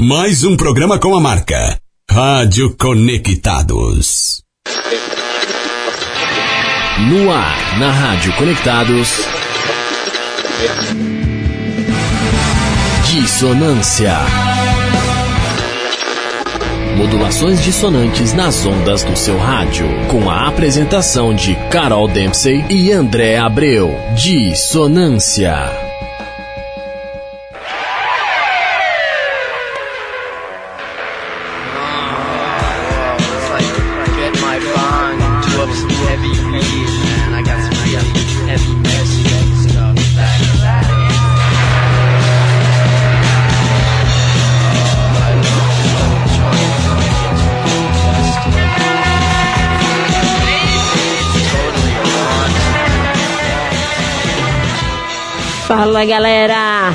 Mais um programa com a marca Rádio Conectados. No ar, na Rádio Conectados. Dissonância. Modulações dissonantes nas ondas do seu rádio. Com a apresentação de Carol Dempsey e André Abreu. Dissonância. Fala galera!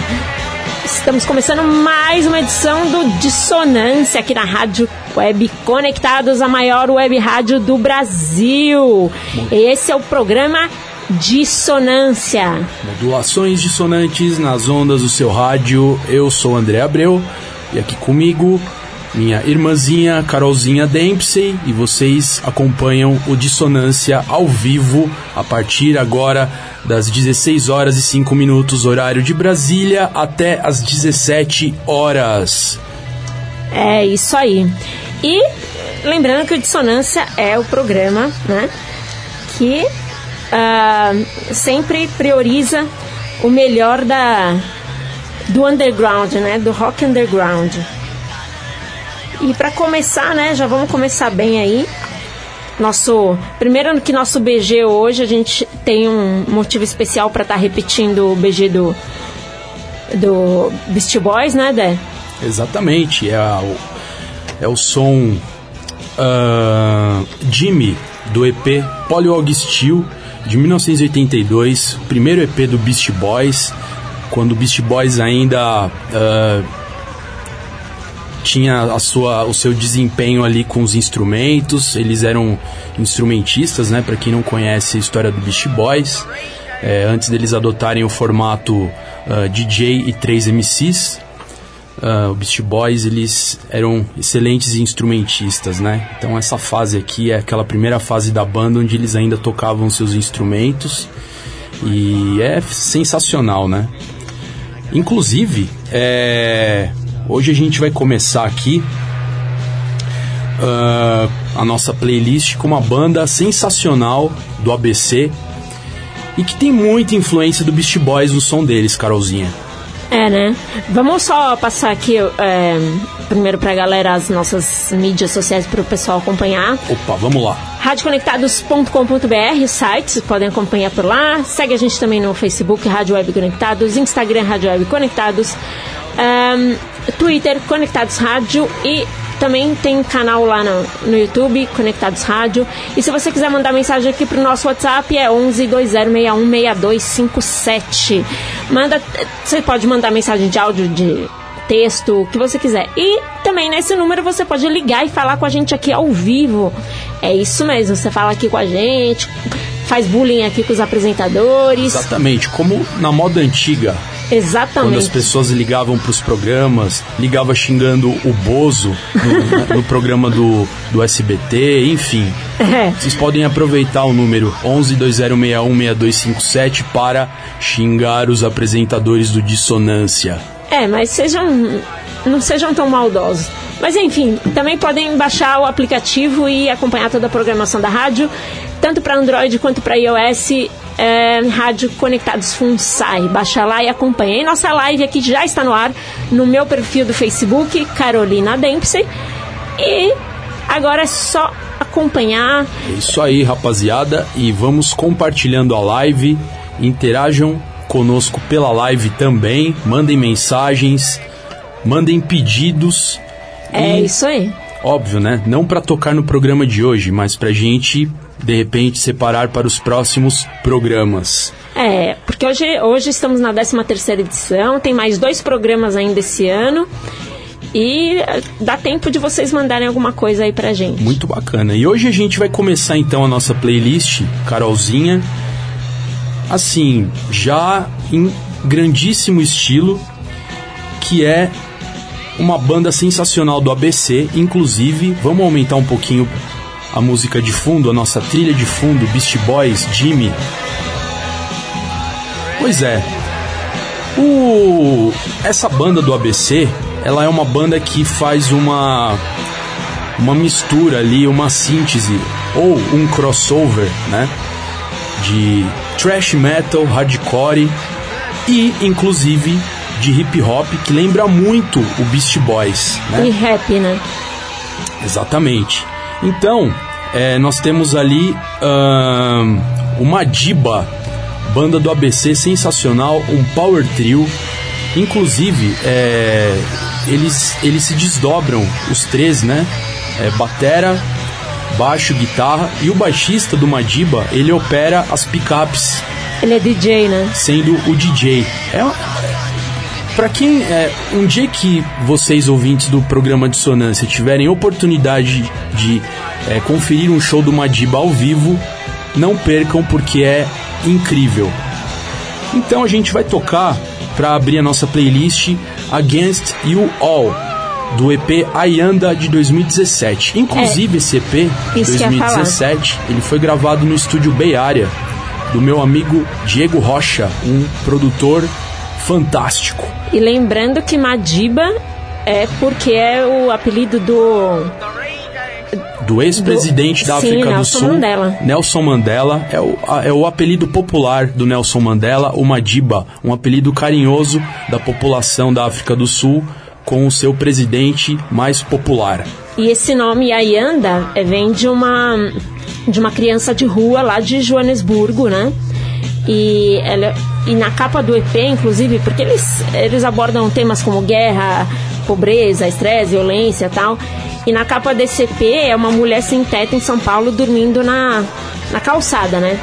Estamos começando mais uma edição do Dissonância aqui na Rádio Web Conectados, a maior web rádio do Brasil. Esse é o programa Dissonância. Modulações dissonantes nas ondas do seu rádio. Eu sou André Abreu e aqui comigo minha irmãzinha Carolzinha Dempsey e vocês acompanham o Dissonância ao vivo a partir agora das 16 horas e 5 minutos horário de Brasília até as 17 horas. É isso aí. E lembrando que o Dissonância é o programa né, que ah, sempre prioriza o melhor da, do underground, né, do rock underground. E para começar, né, já vamos começar bem aí. Nosso primeiro que nosso BG hoje a gente tem um motivo especial para estar repetindo o BG do do Beast Boys, né, Dé? Exatamente, é, o, é o som ah, Jimmy do EP Polywog Steel de 1982, o primeiro EP do Beast Boys, quando o Beast Boys ainda ah, tinha a sua, o seu desempenho ali com os instrumentos, eles eram instrumentistas, né? Para quem não conhece a história do Beast Boys, é, antes deles adotarem o formato ah, DJ e 3 MCs, ah, o Beast Boys eles eram excelentes instrumentistas, né? Então essa fase aqui é aquela primeira fase da banda onde eles ainda tocavam seus instrumentos e é sensacional, né? Inclusive, é, hoje a gente vai começar aqui ah, a nossa playlist com uma banda sensacional do ABC e que tem muita influência do Beast Boys no som deles, Carolzinha. É, né? Vamos só passar aqui é, primeiro pra galera as nossas mídias sociais para o pessoal acompanhar. Opa, vamos lá. radioconectados.com.br, o site, vocês podem acompanhar por lá. Segue a gente também no Facebook, Rádio Web Conectados, Instagram, Rádio Web Conectados, ahn, Twitter, Conectados Rádio e também tem canal lá no, no YouTube, Conectados Rádio. E se você quiser mandar mensagem aqui pro nosso WhatsApp, é 11 2061 6257. Manda, você pode mandar mensagem de áudio, de texto, o que você quiser. E também nesse número você pode ligar e falar com a gente aqui ao vivo. É isso mesmo, você fala aqui com a gente, faz bullying aqui com os apresentadores. Exatamente, como na moda antiga, quando as Exatamente. pessoas ligavam para os programas, ligava xingando o Bozo no, no programa do, do SBT, enfim. É. Vocês podem aproveitar o número 11 2061 6257 para xingar os apresentadores do Dissonância. É, mas sejam. Não sejam tão maldosos. Mas enfim, também podem baixar o aplicativo e acompanhar toda a programação da rádio, tanto para Android quanto para iOS. É, rádio Conectados Funsai. Baixa lá e acompanha. E nossa live aqui já está no ar no meu perfil do Facebook, Carolina Dempsey. E agora é só acompanhar. É isso aí, rapaziada, e vamos compartilhando a live. Interajam conosco pela live também, mandem mensagens, mandem pedidos. É e, isso aí. Óbvio, né? Não para tocar no programa de hoje, mas pra gente de repente separar para os próximos programas. É, porque hoje, hoje estamos na 13 terceira edição, tem mais dois programas ainda esse ano. E eh, dá tempo de vocês mandarem alguma coisa aí pra gente. Muito bacana. E hoje a gente vai começar então a nossa playlist, Carolzinha. Assim, já em grandíssimo estilo, que é uma banda sensacional do ABC. Inclusive, vamos aumentar um pouquinho a música de fundo, a nossa trilha de fundo, Beast Boys, Jimmy. Pois é. O essa banda do ABC, ela é uma banda que faz uma uma mistura ali, uma síntese ou um crossover, né? De thrash metal, hardcore e inclusive de hip hop que lembra muito o Beast Boys, né? E rap, né? Exatamente. Então, é, nós temos ali ahn, uma Diba, banda do ABC sensacional, um power trio. Inclusive, é, eles, eles se desdobram, os três, né? É, batera, baixo, guitarra e o baixista do Madiba, ele opera as picapes, Ele é DJ, né? sendo o DJ. É, para quem é, um dia que vocês ouvintes do programa Dissonância tiverem oportunidade de é, conferir um show do Madiba ao vivo, não percam porque é incrível. Então a gente vai tocar para abrir a nossa playlist Against You All do EP Ayanda de 2017. Inclusive esse EP de É. Ia falar. 2017, ele foi gravado no estúdio Bay Area do meu amigo Diego Rocha, um produtor fantástico. E lembrando que Madiba é porque é o apelido do. Do ex-presidente Do- da sim, África do Nelson Sul, Mandela. Nelson Mandela, é o, é o apelido popular do Nelson Mandela, o Madiba, um apelido carinhoso da população da África do Sul com o seu presidente mais popular. E esse nome Ayanda é, vem de uma de uma criança de rua lá de Joanesburgo, né? E, ela, e na capa do EP, inclusive, porque eles, eles abordam temas como guerra, pobreza, estresse, violência e tal. E na capa desse EP é uma mulher sem teto em São Paulo dormindo na, na calçada, né?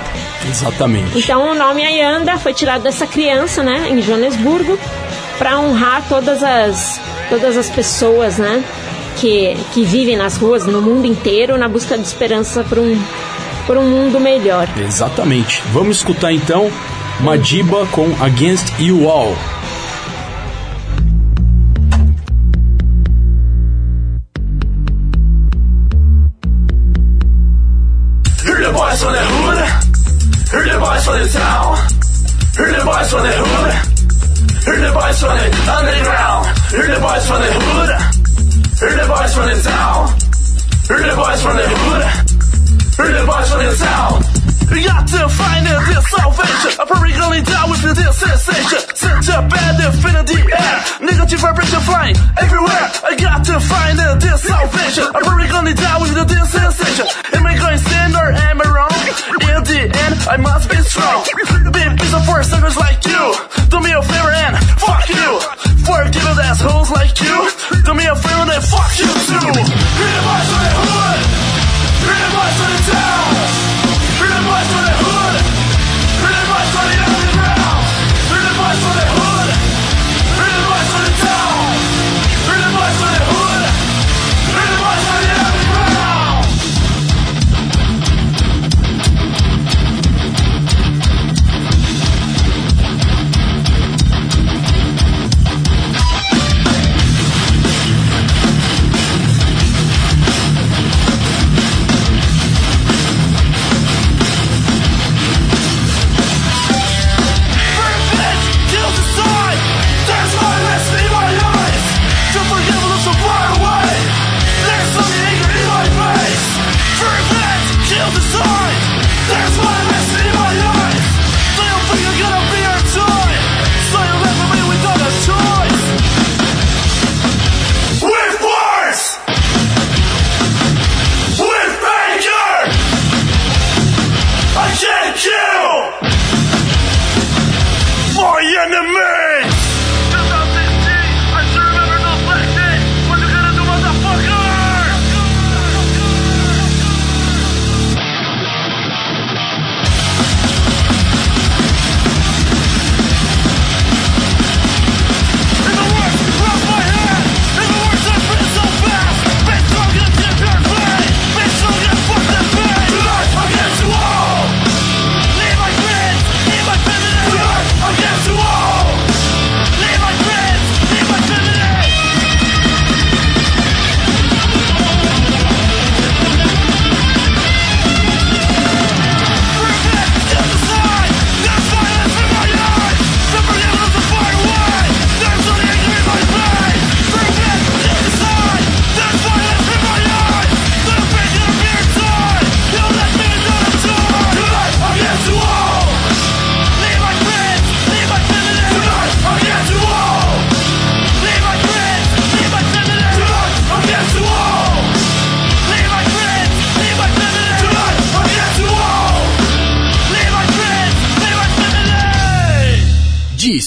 Exatamente. Então o nome Ayanda foi tirado dessa criança, né, em Joanesburgo, para honrar todas as todas as pessoas, né, que, que vivem nas ruas no mundo inteiro na busca de esperança por um por um mundo melhor. Exatamente. Vamos escutar então Madiba com Against You All. Hear the boys from the hood. Hear the from the the the hood. The the the the hood. The the the the hood. The from the town. You got to find it, this salvation. I'm probably gonna die with this sensation. Such a bad infinity air. Negative vibration flying everywhere. I got to find it, this salvation. I'm probably gonna die with this sensation. Am I going sin or am I wrong? In the end, I must be strong. Big piece of force suckers like you. Do me a favor and fuck you. Forgive those assholes like you. Do me a favor and fuck you too. The voice of the hood. The voice of the town.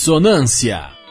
Dissonância.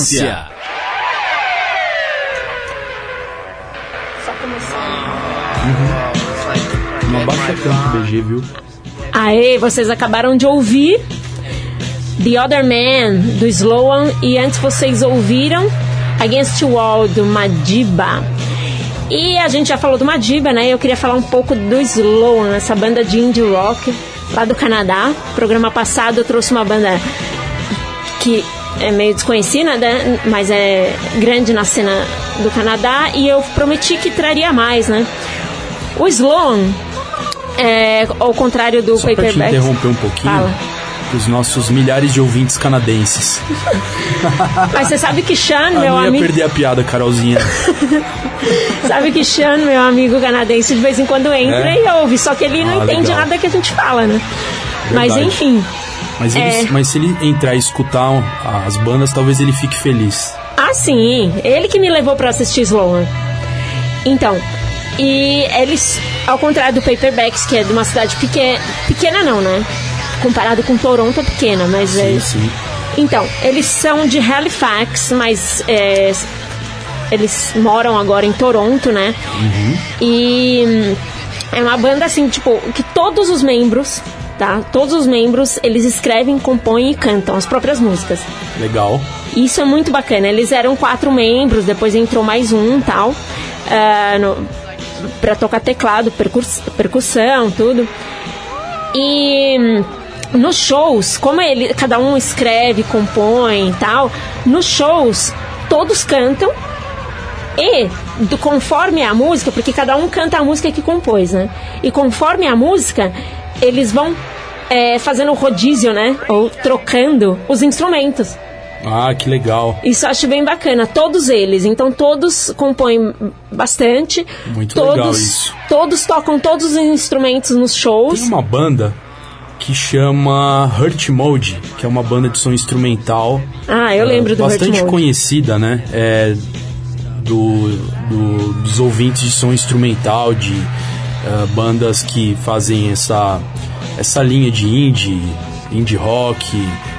Dissonância. Só começando. Não abaixa tanto BG, viu? Aê, vocês acabaram de ouvir The Other Man, do Sloan, e antes vocês ouviram Against the Wall, do Madiba. E a gente já falou do Madiba, né? Eu queria falar um pouco do Sloan, essa banda de indie rock lá do Canadá. Programa passado eu trouxe uma banda que é meio desconhecida, né? mas é grande na cena do Canadá e eu prometi que traria mais, né? O Sloan, é, ao contrário do Só te Paperback. interromper um pouquinho, Fala. os nossos milhares de ouvintes canadenses. Mas você sabe que Sean, meu não ia amigo, perder a piada, Carolzinha. sabe que Sean, meu amigo canadense, de vez em quando entra É? e ouve, só que ele não Ah, entende legal. nada que a gente fala, né? Mas Verdade. enfim. Mas, ele- É. mas se ele entrar e escutar as bandas, talvez ele fique feliz. Ah, sim. Ele que me levou pra assistir Sloan. Então, e eles. ao contrário do Paperbacks, que é de uma cidade pequena, pequena não, né? Comparado com Toronto é pequena, mas é... Sim, sim. Então, eles são de Halifax, mas é, eles moram agora em Toronto, né? E hum, é uma banda assim, tipo, que todos os membros, tá? Todos os membros, eles escrevem, compõem e cantam as próprias músicas. Legal. Isso é muito bacana. Eles eram quatro membros, depois entrou mais um tal. ah, no- pra tocar teclado, percussão, tudo. E hum, nos shows, como ele, cada um escreve, compõe e tal, nos shows todos cantam e do, conforme a música, porque cada um canta a música que compôs, né? E conforme a música, eles vão é, fazendo rodízio, né? Ou trocando os instrumentos. Ah, que legal. Isso eu acho bem bacana, todos eles. Então todos compõem bastante. Muito todos, legal isso. Todos tocam todos os instrumentos nos shows. Tem uma banda que chama Hurt Mode, que é uma banda de som instrumental. Ah, eu lembro do bastante Hurt Mode. conhecida, né? É, do, do- dos ouvintes de som instrumental, de ah, bandas que fazem essa, essa linha de indie, indie rock,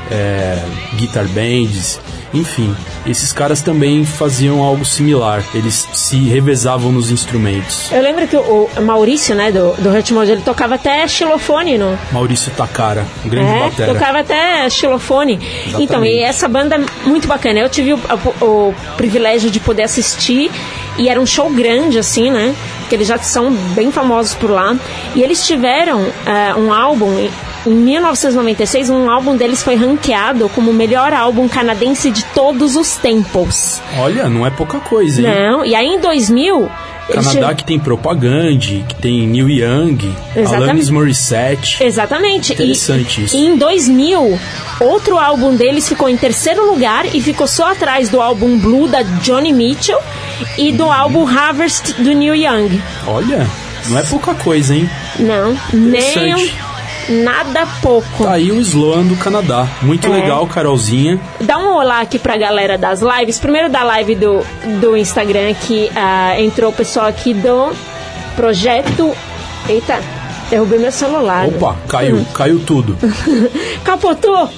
é, guitar bands, enfim. Esses caras também faziam algo similar. Eles se revezavam nos instrumentos. Eu lembro que o, o Maurício, né, do, do Hurt Mode, ele tocava até xilofone no, Maurício Takara, um grande É, batera. tocava até xilofone. Exatamente. Então, e essa banda é muito bacana. Eu tive o, o- o privilégio de poder assistir e era um show grande, assim, né? Porque eles já são bem famosos por lá. E eles tiveram eh, um álbum. Em- Em 1996, um álbum deles foi ranqueado como o melhor álbum canadense de todos os tempos. Olha, não é pouca coisa, hein? Não, e aí em 2000... eles Canadá que tem Propagande, que tem Neil Young, Exatamente. Alanis Morissette. Exatamente. Interessante e, isso. E em 2000, outro álbum deles ficou em terceiro lugar e ficou só atrás do álbum Blue da Johnny Mitchell e do álbum Harvest do Neil Young. Olha, não é pouca coisa, hein? Não, nem nada pouco. Tá aí o slogan do Canadá. Muito É. legal, Carolzinha. Dá um olá aqui pra galera das lives. Primeiro da live do, do Instagram que ah, entrou o pessoal aqui do projeto. Eita, derrubei meu celular. Opa, caiu, caiu tudo. Capotou!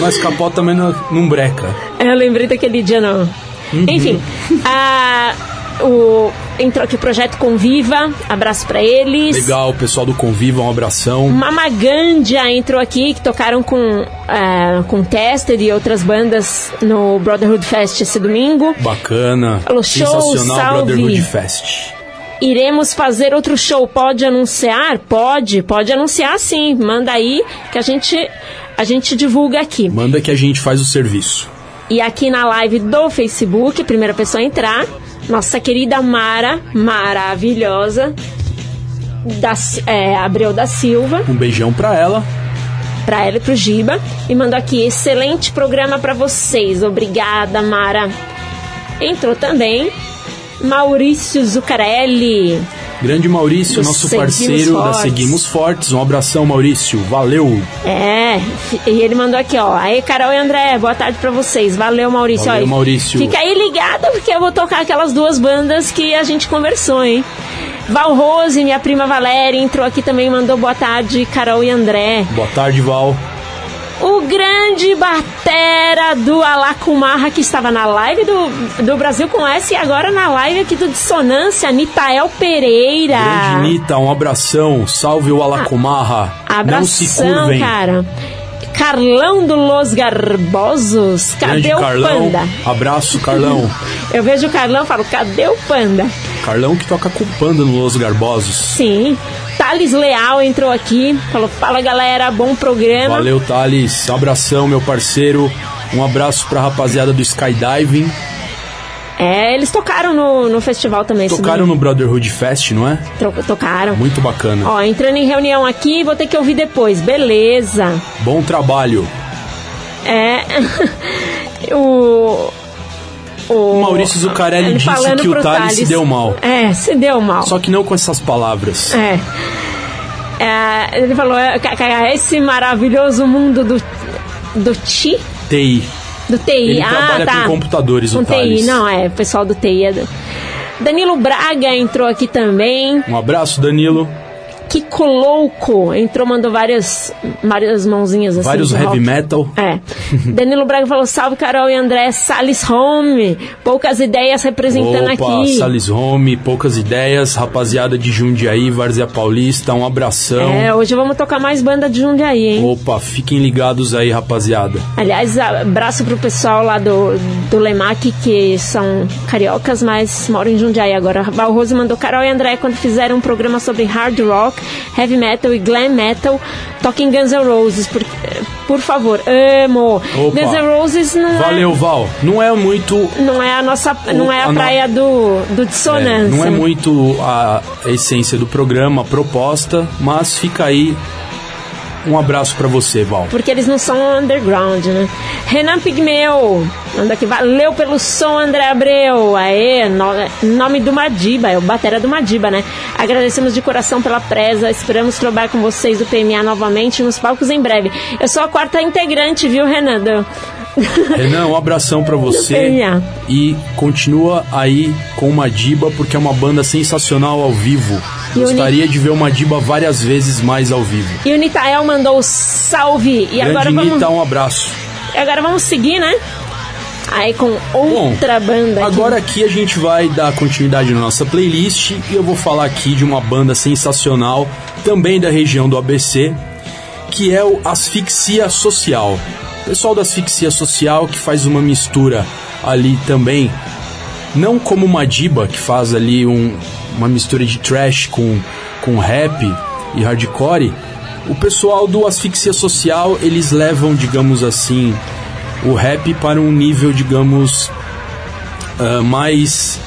Mas capota também não, não breca. Eu lembrei daquele dia, não. Uhum. Enfim, a, o, entrou aqui o Projeto Conviva, abraço pra eles. Legal, pessoal do Conviva, um abração. Mamagandia entrou aqui, que tocaram com, ah, com Tested e outras bandas no Brotherhood Fest esse domingo. Bacana. Falou, show, Sensacional salve. Brotherhood Fest. Iremos fazer outro show, pode anunciar? Pode, pode anunciar sim. Manda aí que a gente, a gente divulga aqui. Manda que a gente faz o serviço. E aqui na live do Facebook, primeira pessoa a entrar, nossa querida Mara, maravilhosa, da, é, Abreu da Silva, Um beijão pra ela. pra ela e pro Giba, e mandou aqui, excelente programa pra vocês, obrigada Mara. Entrou também Maurício Zucarelli, Grande Maurício, nosso Seguimos parceiro da Fortes. Seguimos Fortes. Um abração, Maurício. Valeu. É, e ele mandou aqui, ó. Aí, Carol e André, boa tarde pra vocês. Valeu, Maurício. Valeu, Ó, Maurício. Fica aí ligada, porque eu vou tocar aquelas duas bandas que a gente conversou, hein? Val Rose, minha prima Valéria, entrou aqui também e mandou boa tarde, Carol e André. Boa tarde, Val. O grande batera do Alacumarra, que estava na live do, do Brasil com S e agora na live aqui do Dissonância, Nitael Pereira. Grande Nita, um abração. Salve o Alacomarra. Não se Abração, curvem. cara. Carlão do Los Garbosos, cadê Grande o Carlão. panda? Abraço, Carlão. Eu vejo o Carlão e falo, cadê o panda? Carlão que toca com panda no Los Garbosos. Sim. Thales Leal entrou aqui, falou, fala galera, bom programa. Valeu, Thales. Abração, meu parceiro. Um abraço pra rapaziada do Skydiving. É, eles tocaram no, no festival também. Tocaram no Brotherhood Fest, não é? Tocaram. Muito bacana. Ó, entrando em reunião aqui, vou ter que ouvir depois. Beleza. Bom trabalho. É. o. O Maurício Zucarelli disse que o Thales se deu mal. É, se deu mal. Só que não com essas palavras. É. É, ele falou, é, esse maravilhoso mundo do, do TI, TI. Do TI. Ele ah, trabalha tá. com computadores, com o Thales. TI, não, é, o pessoal do TI. É do- Danilo Braga entrou aqui também. Um abraço, Danilo. Kiko Louco entrou, mandou várias, várias mãozinhas assim. Vários heavy rock. metal. É. Danilo Braga falou: salve Carol e André, Salles Home. Poucas ideias representando Opa, aqui. Salles Home, poucas ideias, rapaziada de Jundiaí, Várzea Paulista, um abração. É, hoje vamos tocar mais banda de Jundiaí, hein? Opa, fiquem ligados aí, rapaziada. Aliás, abraço pro pessoal lá do, do Lemac, que são cariocas, mas moram em Jundiaí agora. Val Rose mandou Carol e André quando fizeram um programa sobre hard rock, heavy metal e glam metal, toquem Guns N' Roses, por, por favor. Amo! Opa. Guns N' Roses não Valeu, Val. Não é muito é, não é a nossa, não é a a no- praia do, do É, dissonância. não é muito a essência do programa, a proposta, mas fica aí um abraço pra você, Val. Porque eles não são underground, né? Renan Pigmeu, manda aqui, valeu pelo som, André Abreu. Aê, no- nome do Madiba, é o batera do Madiba, né? Agradecemos de coração pela presa, esperamos trabalhar com vocês do PMA novamente nos palcos em breve. Eu sou a quarta integrante, viu, Renan? Do- Renan, um abração pra você PMA. e continua aí com o Madiba porque é uma banda sensacional ao vivo. E Gostaria de ver o Madiba várias vezes mais ao vivo. E o Nitael mandou salve. E Grande agora vamos, Nita, um abraço. agora vamos seguir, né? Aí com outra banda aqui. Agora aqui a gente vai dar continuidade na nossa playlist e eu vou falar aqui de uma banda sensacional, também da região do ABC, que é o Asfixia Social. Pessoal da Asfixia Social que faz uma mistura ali também, não como uma diba que faz ali um- uma mistura de trash com, com rap e hardcore. O pessoal do Asfixia Social, eles levam, digamos assim, o rap para um nível, digamos, ah, mais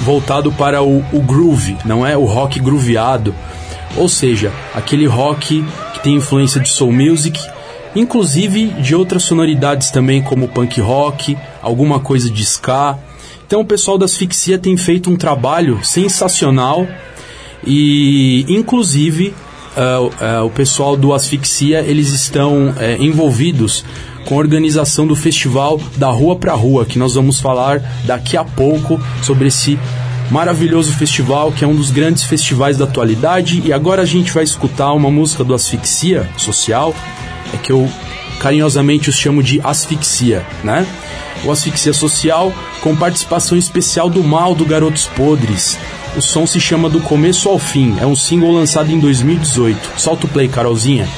voltado para o, o groove, não é o rock grooveado. Ou seja, aquele rock que tem influência de soul music, inclusive de outras sonoridades também, como punk rock, alguma coisa de ska. Então o pessoal da Asfixia tem feito um trabalho sensacional e inclusive o- ah, o pessoal do Asfixia eles estão eh, envolvidos com a organização do festival da Rua para Rua, que nós vamos falar daqui a pouco sobre esse maravilhoso festival, que é um dos grandes festivais da atualidade. E agora a gente vai escutar uma música do Asfixia Social, é que eu carinhosamente os chamo de Asfixia, né? O Asfixia Social com participação especial do Mal do Garotos Podres. O som se chama Do Começo ao Fim, é um single lançado em 2018. Solta o play, Carolzinha.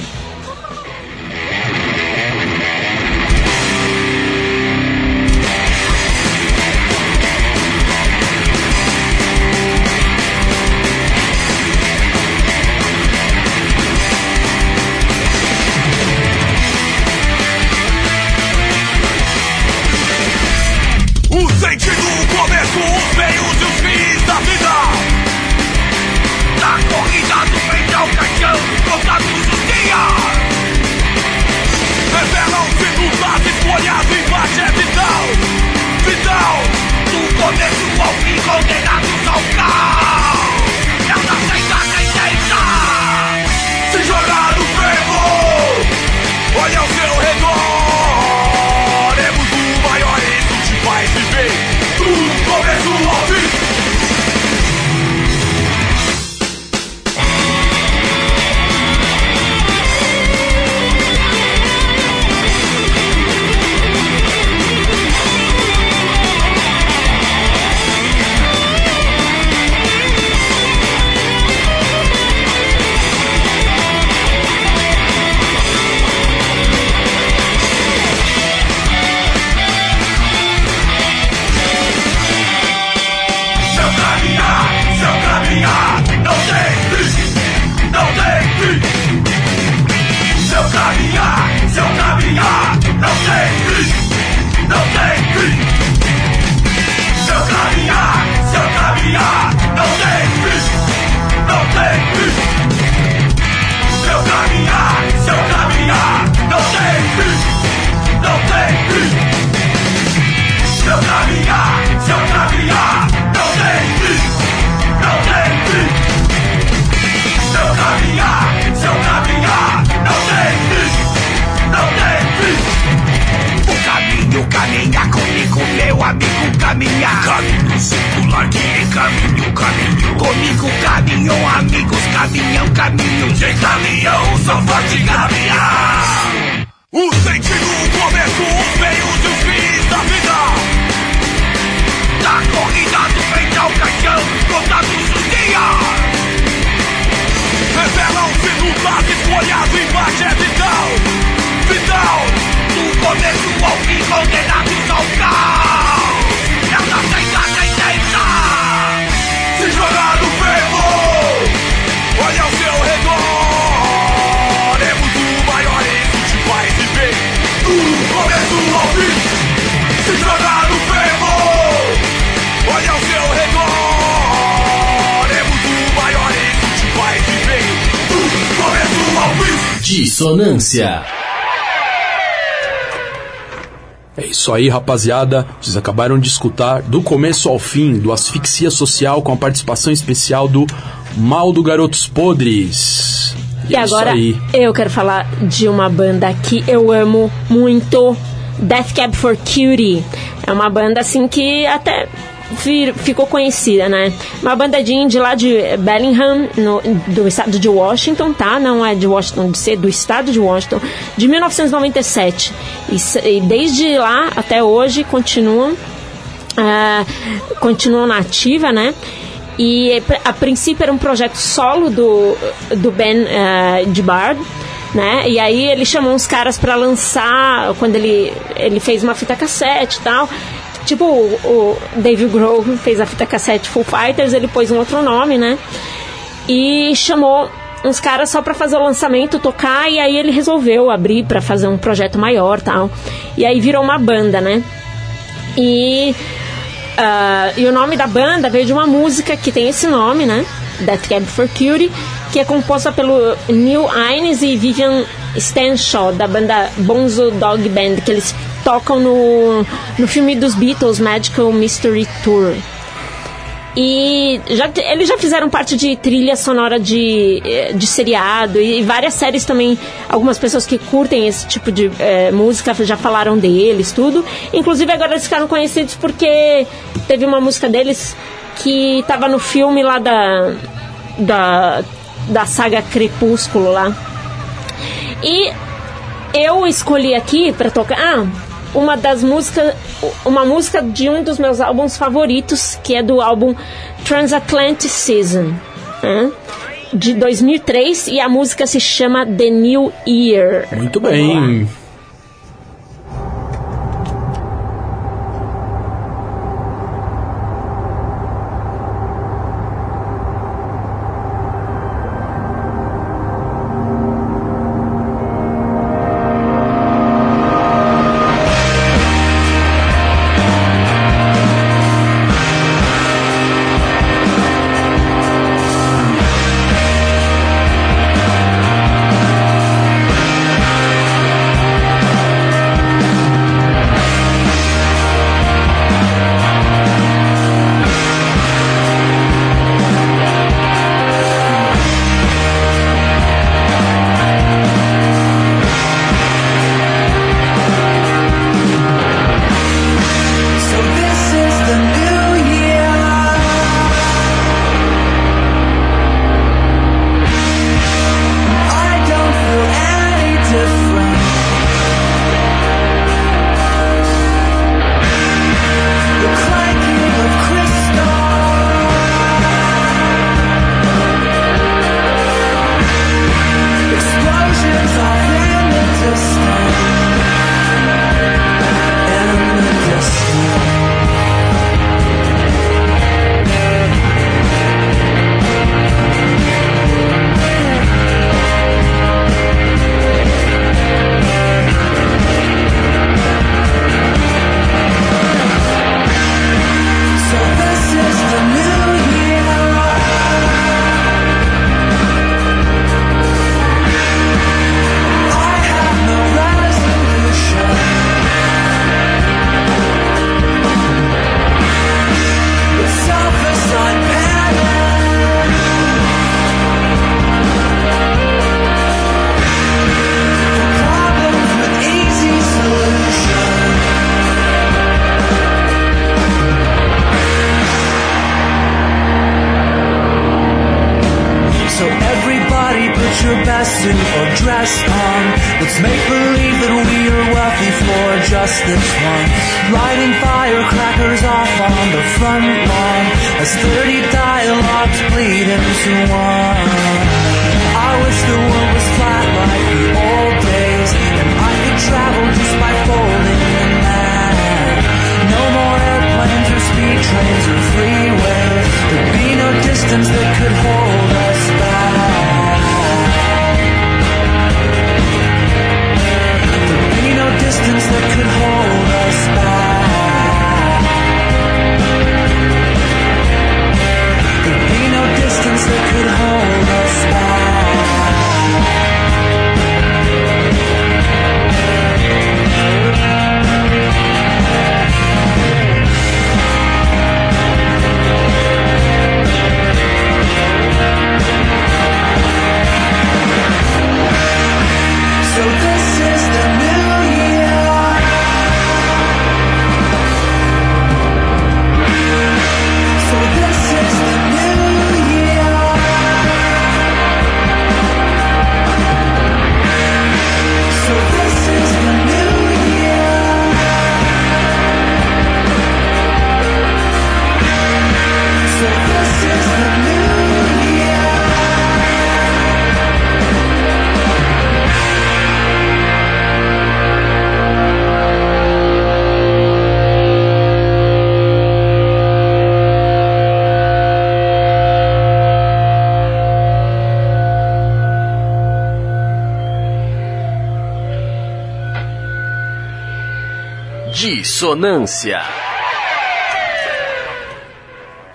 Caminho. Sem caminhão, só pode caminhar. O sentido, o começo, os meios e os fins da vida. Da corrida do frente ao caixão, contados os dias. Revelam-se nas escolhas, o embate é vital, vital. Do começo ao fim, condenados ao caos. Dissonância. É isso aí, rapaziada. Vocês acabaram de escutar do começo ao fim do Asfixia Social com a participação especial do Mal do Garotos Podres. E é isso agora aí. eu quero falar de uma banda que eu amo muito, Death Cab for Cutie. É uma banda assim que até vir- ficou conhecida, né? Uma banda de indie lá de Bellingham, no- do estado de Washington, tá? Não é de Washington DC, do estado de Washington, de 1997. E, e desde lá até hoje continuam ah, continuam na ativa, né? E a princípio era um projeto solo do, do Ben ah, DeBard, né? E aí ele chamou uns caras pra lançar quando ele, ele fez uma fita cassete e tal. Tipo, o, Dave Grohl fez a fita cassete Full Fighters, ele pôs um outro nome, né? E chamou uns caras só pra fazer o lançamento, tocar, e aí ele resolveu abrir pra fazer um projeto maior tal. E aí virou uma banda, né? E, ah, e o nome da banda veio de uma música que tem esse nome, né? Death Cab for Cutie, que é composta pelo Neil Innes e Vivian Stanshaw, da banda Bonzo Dog Band, que eles tocam no, no filme dos Beatles, Magical Mystery Tour. E já, eles já fizeram parte de trilha sonora de, eh, de seriado e várias séries também. Algumas pessoas que curtem esse tipo de eh, música já falaram deles, tudo. Inclusive agora eles ficaram conhecidos porque teve uma música deles que tava no filme lá da, da, da saga Crepúsculo lá. E eu escolhi aqui para tocar ah, uma das músicas, uma música de um dos meus álbuns favoritos, que é do álbum Transatlantic Season, né? de 2003, e a música se chama The New Year. Muito bem. Dissonância.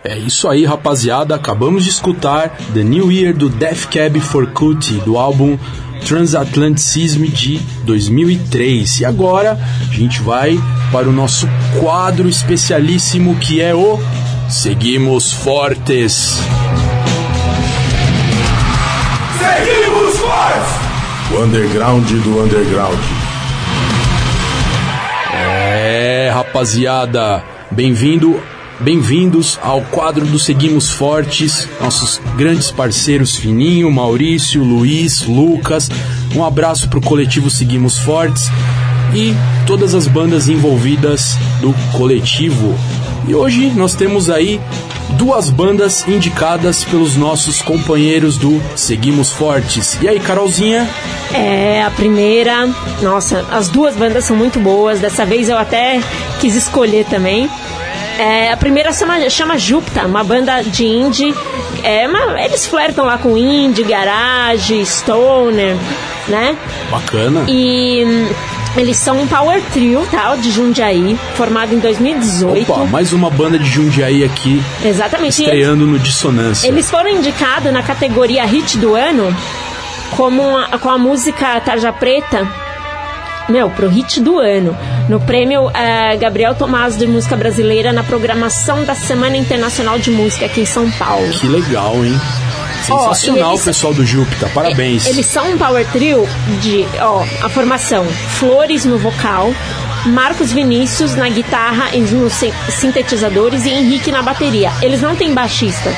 É isso aí, rapaziada. Acabamos de escutar The New Year do Death Cab for Cutie, do álbum Transatlanticism de 2003. E agora a gente vai para o nosso quadro especialíssimo que é o Seguimos Fortes. Seguimos fortes! O underground do underground. É, rapaziada, bem-vindo, bem-vindos ao quadro do Seguimos Fortes, nossos grandes parceiros Fininho, Maurício, Luiz, Lucas. Um abraço pro coletivo Seguimos Fortes e todas as bandas envolvidas do coletivo. E hoje nós temos aí duas bandas indicadas pelos nossos companheiros do Seguimos Fortes. E aí, Carolzinha? É, a primeira. Nossa, as duas bandas são muito boas. Dessa vez eu até quis escolher também. É, a primeira chama, chama Jupta, uma banda de indie. É, uma- eles flertam lá com indie, garage, stoner, né? Bacana. E eles são um power trio, tal, de Jundiaí, formado em 2018. Opa, mais uma banda de Jundiaí aqui, Exatamente. E eles- estreando no Dissonância. Eles foram indicados na categoria Hit do Ano como a- com a música Tarja Preta, meu, pro Hit do Ano. No prêmio eh, Gabriel Tomás de Música Brasileira na programação da Semana Internacional de Música aqui em São Paulo. Que legal, hein? Sensacional e eles- o pessoal do Júpiter, parabéns. Eles são um power trio de, ó, a formação Flores no vocal, Marcos Vinícius na guitarra e nos sin- sintetizadores e Henrique na bateria. Eles não têm baixista.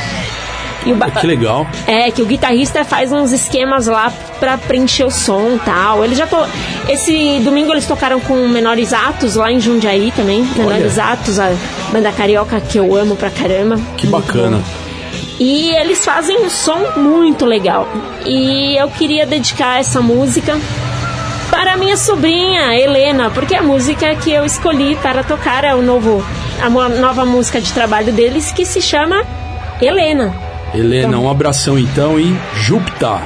E o ba- Que legal. É, que o guitarrista faz uns esquemas lá pra preencher o som e tal. Eles já to... Esse domingo eles tocaram com Menores Atos lá em Jundiaí também. Menores Atos, a banda carioca que eu amo pra caramba. Que Muito bacana. bom. E eles fazem um som muito legal. E eu queria dedicar essa música para minha sobrinha Helena, porque é a música que eu escolhi para tocar é o novo a nova música de trabalho deles que se chama Helena. Helena, um abração então e Júpiter.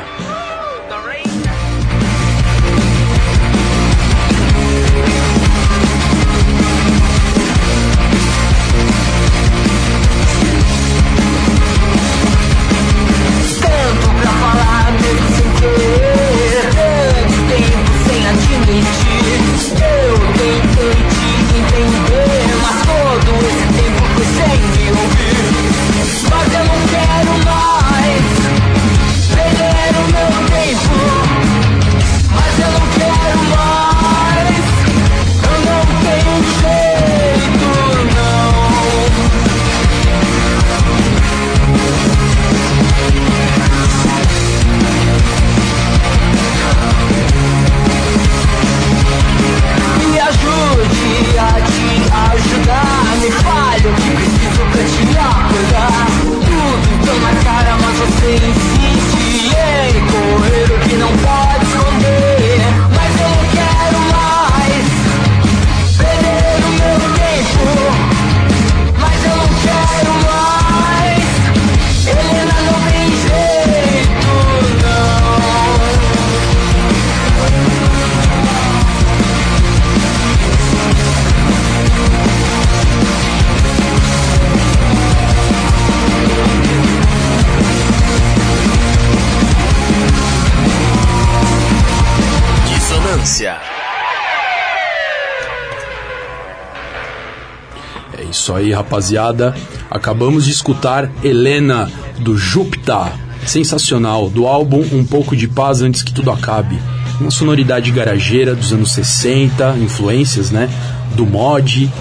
Rapaziada. Acabamos de escutar Helena do Júpiter. Sensacional. Do álbum Um pouco de paz antes que tudo acabe. Uma sonoridade garageira dos anos 60, influências, né? Do mod,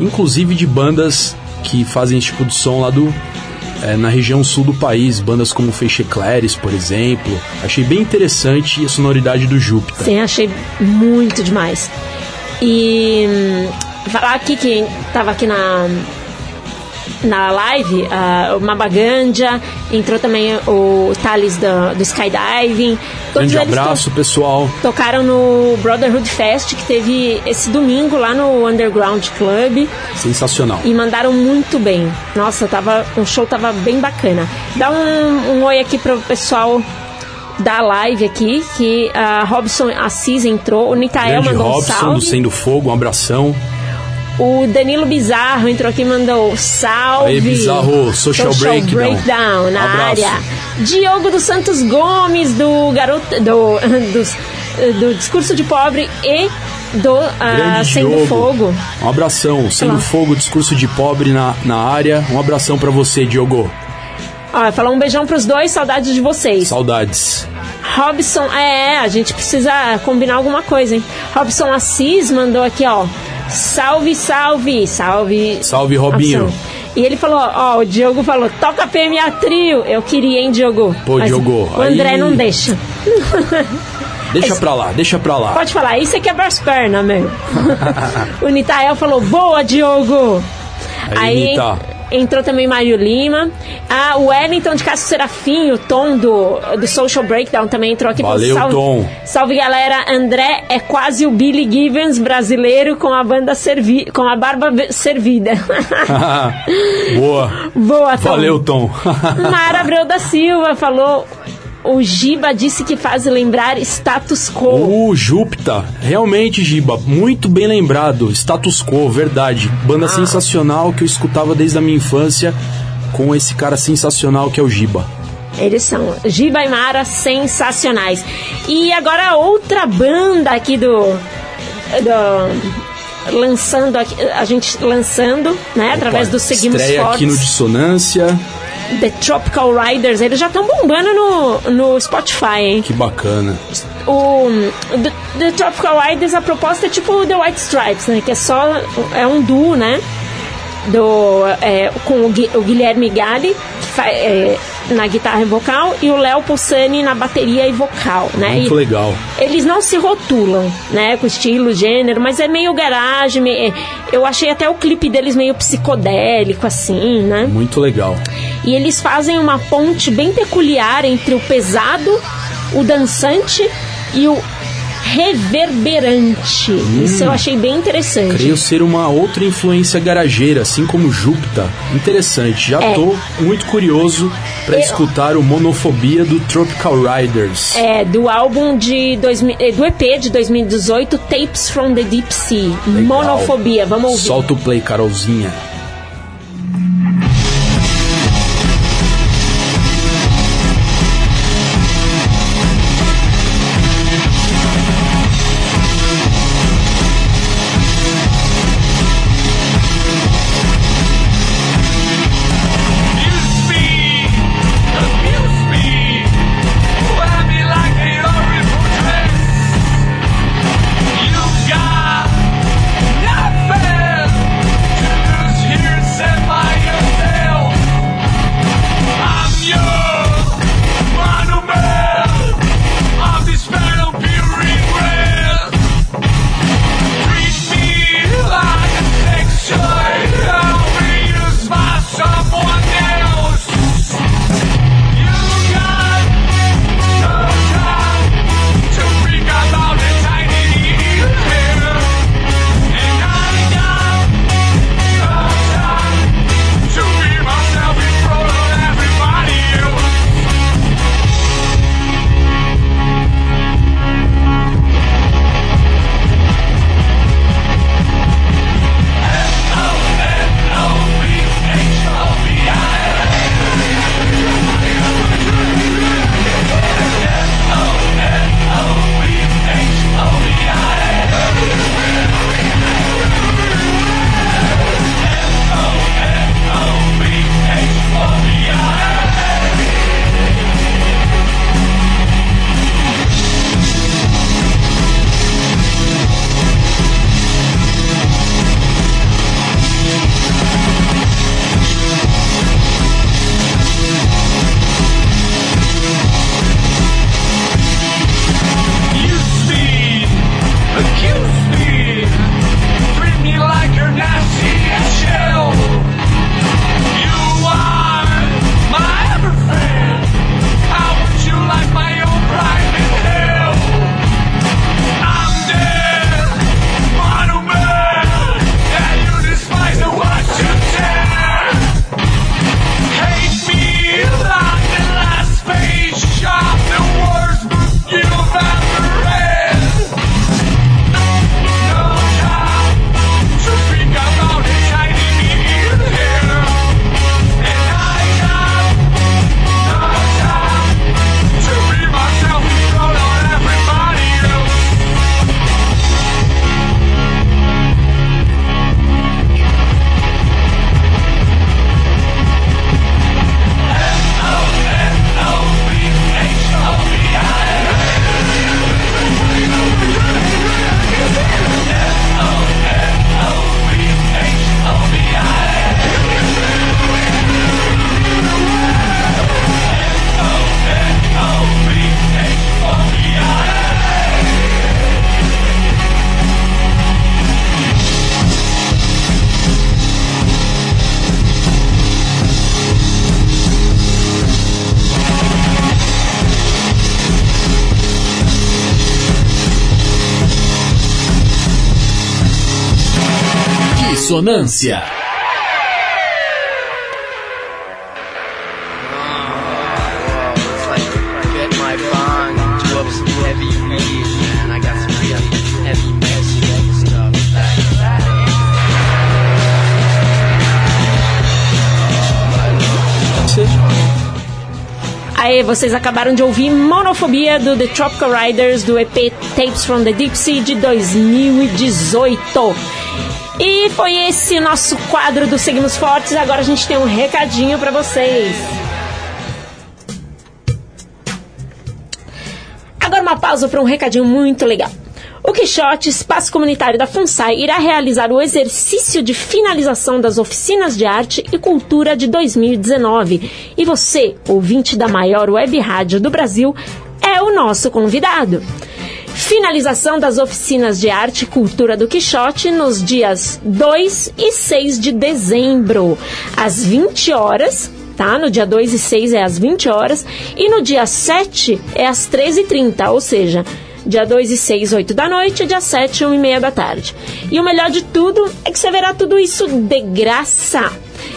inclusive de bandas que fazem esse tipo de som lá do é, na região sul do país, bandas como Feixe Clares, por exemplo. Achei bem interessante a sonoridade do Júpiter. Sim, achei muito demais. E hum, falar aqui que tava aqui na na live, ah, o Mabaganja, entrou também o Thales do, do Skydiving. Todos Grande eles to- abraço, pessoal. tocaram no Brotherhood Fest, que teve esse domingo lá no Underground Club. Sensacional. E mandaram muito bem. Nossa, tava, o show tava bem bacana. Dá um, um oi aqui pro pessoal da live aqui, que a Robson Assis entrou, o Nitael Grande mandou um Robson salve. do Sendo Fogo, um abração. O Danilo Bizarro entrou aqui e mandou salve. Aí, Bizarro, Social Breakdown. Breakdown na Abraço. área. Diogo dos Santos Gomes, do garoto. do, dos- do Discurso de Pobre e do ah, Grande Sendo. Fogo. Um abração. Sendo. Fogo, discurso de pobre na, na área. Um abração pra você, Diogo. Ó, falou um beijão pros dois, saudades de vocês. Saudades. Robson, é, a gente precisa combinar alguma coisa, hein? Robson Assis mandou aqui, ó. Salve, salve, salve. Salve, Robinho. E ele falou, ó, o Diogo falou, toca PMA Trio. Eu queria, hein, Diogo? Pô, Mas Diogo, O André aí- não deixa. Deixa pra lá, deixa pra lá. Pode falar, isso é quebrar as pernas, meu. o Nitael falou, boa, Diogo. Aí, Nita. Entrou também Mário Lima. Ah, o Wellington de Castro Serafim, o Tom do, do Social Breakdown também entrou aqui. Valeu, salve, Tom. Salve, galera. André é quase o Billy Gibbons brasileiro com a banda servi com a barba servida. Boa. Boa, Tom. Valeu, Tom. Mara Abreu da Silva falou... O Giba disse que faz lembrar status quo. O Júpiter, realmente, Giba, muito bem lembrado. Status Quo, verdade. Banda sensacional que eu escutava desde a minha infância com esse cara sensacional que é o Giba. Eles são Giba e Mara sensacionais. E agora outra banda aqui do. do lançando aqui, a gente lançando, né, através do Seguimos Estreia aqui no Dissonância. The Tropical Riders, eles já estão bombando no, no Spotify, hein? Que bacana. O The, The Tropical Riders, a proposta é tipo o The White Stripes, né, que é só é um duo, né? Do, é, com o, Gui- o Guilherme Gali que fa- é, na guitarra e vocal e o Léo Possani na bateria e vocal, né? Muito E legal. eles não se rotulam, né, com estilo, gênero, mas é meio garagem. me- eu achei até o clipe deles meio psicodélico, assim, né? Muito legal. E eles fazem uma ponte bem peculiar entre o pesado, o dançante e o reverberante. Isso eu achei bem interessante. Creio ser uma outra influência garageira, assim como Júpiter. Interessante. Já É. tô muito curioso pra Eu- escutar o Monofobia do Tropical Riders. É, do álbum de 2000, eh, do EP de 2018, Tapes from the Deep Sea. Legal. Monofobia, vamos ouvir. Solta o play, Carolzinha. Back. Aí, vocês acabaram de ouvir Monofobia do The Tropical Riders do EP Tapes from the Deep Sea de 2018. E foi esse nosso quadro do Seguimos Fortes. Agora a gente tem um recadinho pra vocês. Agora uma pausa para um recadinho muito legal. O Quixote, espaço comunitário da FUNSAI, irá realizar o exercício de finalização das oficinas de arte e cultura de 2019. E você, ouvinte da maior web rádio do Brasil, é o nosso convidado. Finalização das oficinas de arte e cultura do Quixote nos dias 2 e 6 de dezembro, às 20 horas, tá? No dia 2 e 6 é às 20 horas e no dia 7 é às 13h30, ou seja, dia 2 e 6, 8 da noite, dia 7, 1 e meia da tarde. E o melhor de tudo é que você verá tudo isso de graça.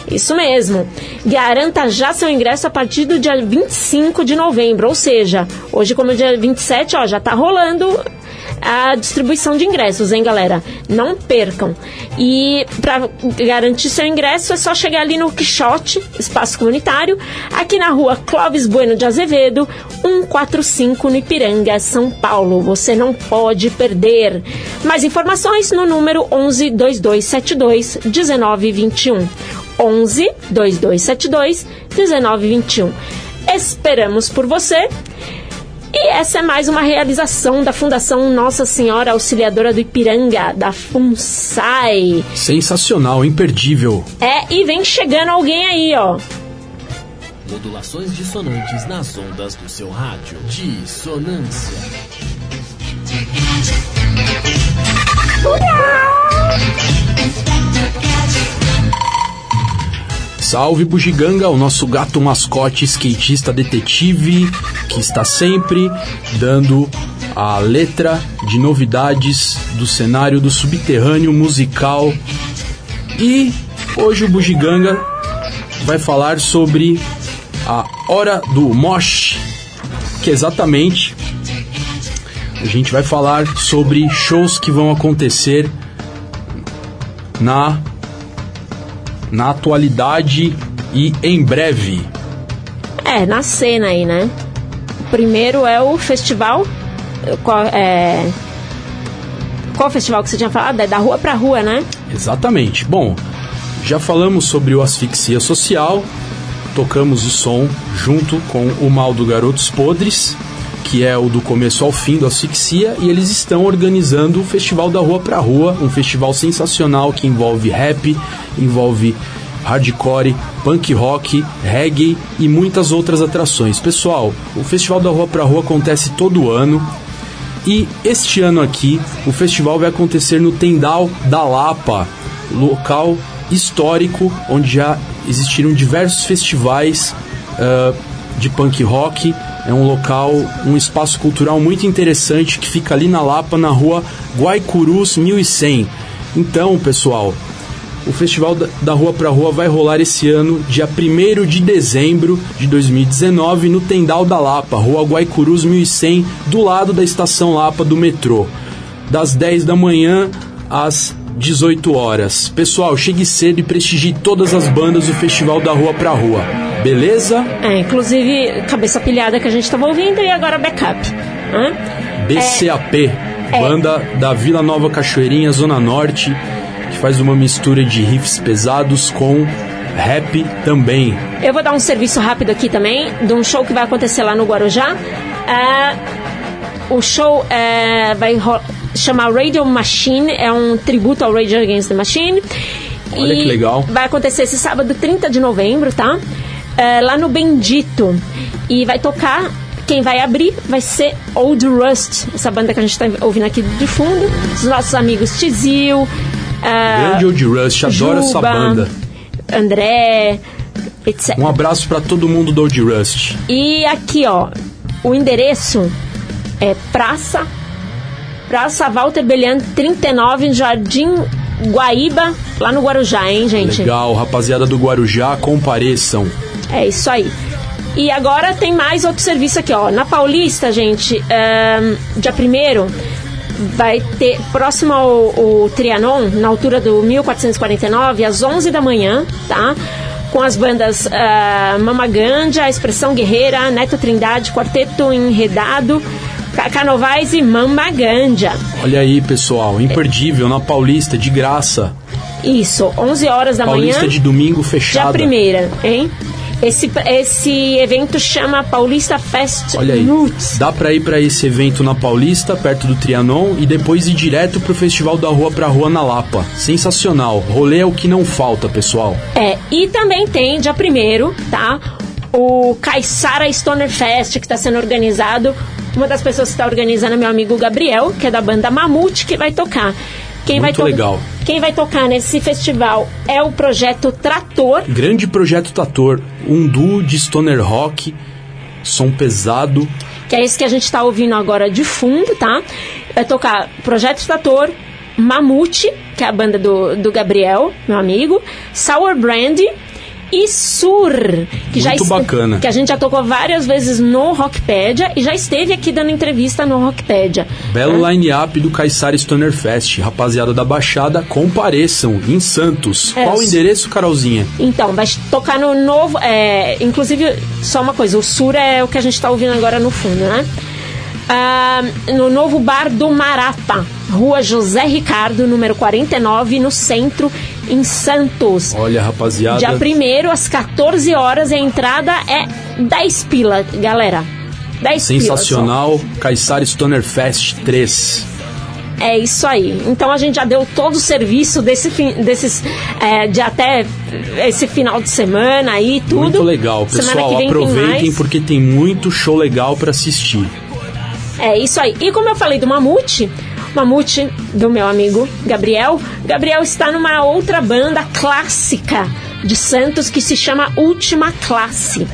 Isso mesmo. Garanta já seu ingresso a partir do dia 25 de novembro, ou seja, hoje como é dia 27, ó, já tá rolando a distribuição de ingressos, hein, galera? Não percam. E para garantir seu ingresso é só chegar ali no Quixote, espaço comunitário, aqui na rua Clóvis Bueno de Azevedo, 145 no Ipiranga, São Paulo. Você não pode perder. Mais informações no número 11 2272 1921. 11 2272 1921. Esperamos por você. E essa é mais uma realização da Fundação Nossa Senhora Auxiliadora do Ipiranga, da FUNSAI. Sensacional, imperdível. É, e vem chegando alguém aí, ó. Modulações dissonantes nas ondas do seu rádio. Dissonância. Salve Bugiganga, o nosso gato mascote, skatista detetive, que está sempre dando a letra de novidades do cenário do subterrâneo musical. E hoje o Bugiganga vai falar sobre a Hora do Mosh, que exatamente a gente vai falar sobre shows que vão acontecer na na atualidade e em breve. É, na cena aí, né? O primeiro é o festival. Qual, é... Qual festival que você tinha falado? É da rua pra rua, né? Exatamente. Bom, já falamos sobre o Asfixia Social, tocamos o som junto com o Mal do Garotos Podres, que é o do começo ao fim do Asfixia, e eles estão organizando o Festival da Rua pra Rua, um festival sensacional que envolve rap, envolve hardcore, punk rock, reggae e muitas outras atrações. Pessoal, o Festival da Rua pra Rua acontece todo ano. E este ano aqui, o festival vai acontecer no Tendal da Lapa, local histórico onde já existiram diversos festivais ah, de punk rock. É um local, um espaço cultural muito interessante que fica ali na Lapa, na rua Guaicurus 1100. Então, pessoal, o Festival da, Rua pra Rua vai rolar esse ano, dia 1 de dezembro de 2019, no Tendal da Lapa, Rua Guaicurus 1100, do lado da estação Lapa do metrô, das 10 da manhã às 18 horas. Pessoal, chegue cedo e prestigie todas as bandas do Festival da Rua pra Rua. Beleza? É, inclusive, cabeça pilhada que a gente tava ouvindo e agora backup. Hã? BCAP, banda da Vila Nova Cachoeirinha, Zona Norte, que faz uma mistura de riffs pesados com rap também. Eu vou dar um serviço rápido aqui também, de um show que vai acontecer lá no Guarujá. É, o show é, vai chamar Radio Machine, é um tributo ao Rage Against the Machine. Olha E que legal. Vai acontecer esse sábado, 30 de novembro, tá? É, lá no Bendito. E vai tocar. Quem vai abrir vai ser Old Rust, essa banda que a gente tá ouvindo aqui de fundo. Os nossos amigos Tizil, é, Grande Old Rush, adoro essa banda. André, etc. Um abraço pra todo mundo do Old Rust. E aqui, ó, o endereço é Praça Praça Walter Belian 39, Jardim Guaíba, lá no Guarujá, hein, gente? Legal, rapaziada do Guarujá, compareçam. É isso aí. E agora tem mais outro serviço aqui, ó. Na Paulista, gente, ahn, dia 1 vai ter, próximo ao, ao Trianon, na altura do 1449, às 11 da manhã, tá? Com as bandas ah, Mama Ganja, Expressão Guerreira, Neto Trindade, Quarteto Enredado, Cacá Novaes e Mama Ganja. Olha aí, pessoal, imperdível, na Paulista, de graça. Isso, 11 horas da Paulista manhã. de domingo Dia fechada. primeira, hein? Esse, esse evento chama Paulista Fest Olha aí, Roots. dá pra ir pra esse evento na Paulista, perto do Trianon, e depois ir direto pro Festival da Rua pra Rua na Lapa. Sensacional, rolê é o que não falta, pessoal. É, e também tem, dia primeiro, tá? O Caissara Stoner Fest, que está sendo organizado. Uma das pessoas que está organizando é meu amigo Gabriel, que é da banda Mamute, que vai tocar. Quem vai Muito to- legal. Quem vai tocar nesse festival é o projeto Trator. Grande projeto Tator, um duo de stoner rock, som pesado. que é esse que a gente está ouvindo agora de fundo, tá? Vai tocar Projeto Trator, Mamute, que é a banda do, do Gabriel, meu amigo, Sour Brandy e Sur, que já Muito est- bacana. que a gente já tocou várias vezes no Rockpedia e já esteve aqui dando entrevista no Rockpedia. Belo line-up do Caissara Stoner Fest. Rapaziada da Baixada, compareçam em Santos. É, Qual o endereço, Carolzinha? Então, vai tocar no novo. É, inclusive, só uma coisa: o Sur é o que a gente está ouvindo agora no fundo, né? Ah, no novo bar do Marapa, Rua José Ricardo, número 49, no centro, em Santos. Olha, rapaziada. Dia 1 às 14 horas, a entrada é 10 pila, galera. 10 pila. Sensacional, Caissara Stoner Fest 3. só. É isso aí. Então a gente já deu todo o serviço desse fim, desses é, de até esse final de semana aí, tudo. Muito legal, pessoal. tem Aproveitem mais. porque tem muito show legal pra assistir. É isso aí. E como eu falei do Mamute, Mamute, do meu amigo Gabriel, Gabriel está numa outra banda clássica de Santos que se chama Última Classe.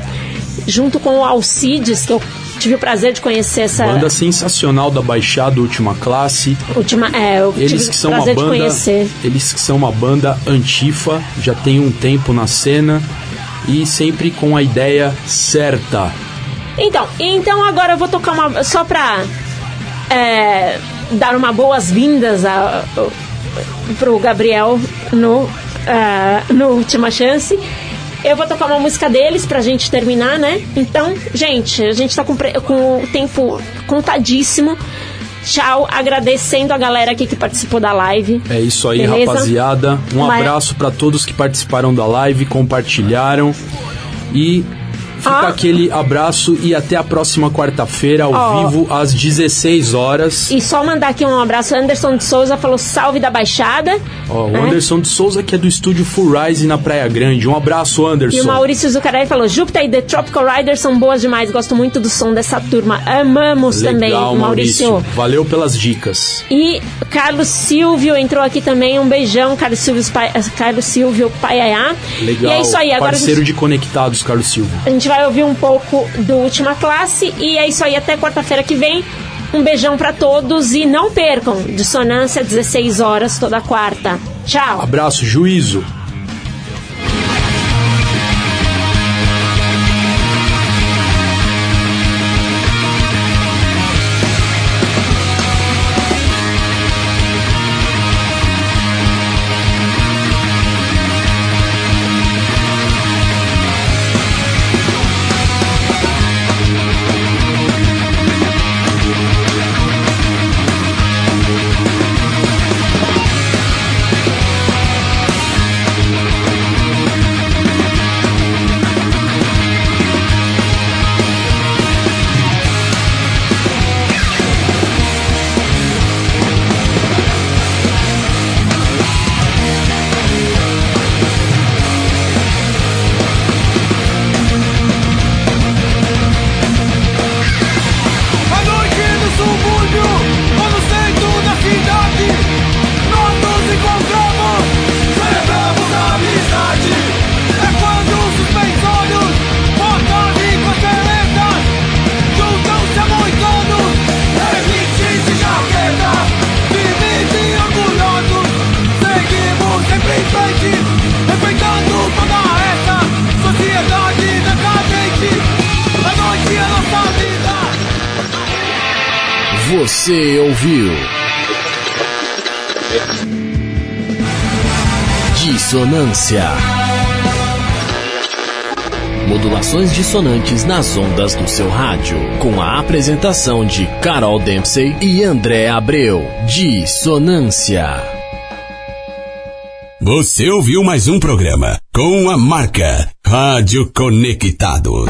Junto com o Alcides, que eu tive o prazer de conhecer essa Banda sensacional da Baixada Última Classe. última. É, eu Eles tive que são uma prazer de banda, conhecer. eles que são uma banda antifa, já tem um tempo na cena e sempre com a ideia certa. Então, então agora eu vou tocar uma. Só pra é, dar uma boas-vindas pro Gabriel no, ah, no Última Chance. Eu vou tocar uma música deles pra gente terminar, né? Então, gente, a gente tá com, com o tempo contadíssimo. Tchau, agradecendo a galera aqui que participou da live. É isso aí, Beleza? rapaziada. Um Uma- abraço pra todos que participaram da live, compartilharam e fica Ah. aquele abraço e até a próxima quarta-feira ao Ó. vivo às 16 horas. E só mandar aqui um abraço. Anderson de Souza falou salve da Baixada. Ó, o né? Anderson de Souza que é do estúdio Full Rise na Praia Grande. Um abraço, Anderson. E o Maurício Zucarelli falou: Júpiter e The Tropical Riders são boas demais. Gosto muito do som dessa turma. Amamos também, Legal, Maurício. Valeu pelas dicas. E Carlos Silvio entrou aqui também. Um beijão, Carlos Silvio, Carlos Silvio Paiaiá. Legal. E é isso aí. Agora Parceiro gente, de Conectados, Carlos Silva. a gente vai ouvir um pouco do Última Classe. E é isso aí. Até quarta-feira que vem. Um beijão pra todos. E não percam. Dissonância, 16 horas, toda quarta. Tchau. Abraço, juízo. Dissonantes nas ondas do seu rádio. Com a apresentação de Carol Dempsey e André Abreu. Dissonância. Você ouviu mais um programa com a marca Rádio Conectado.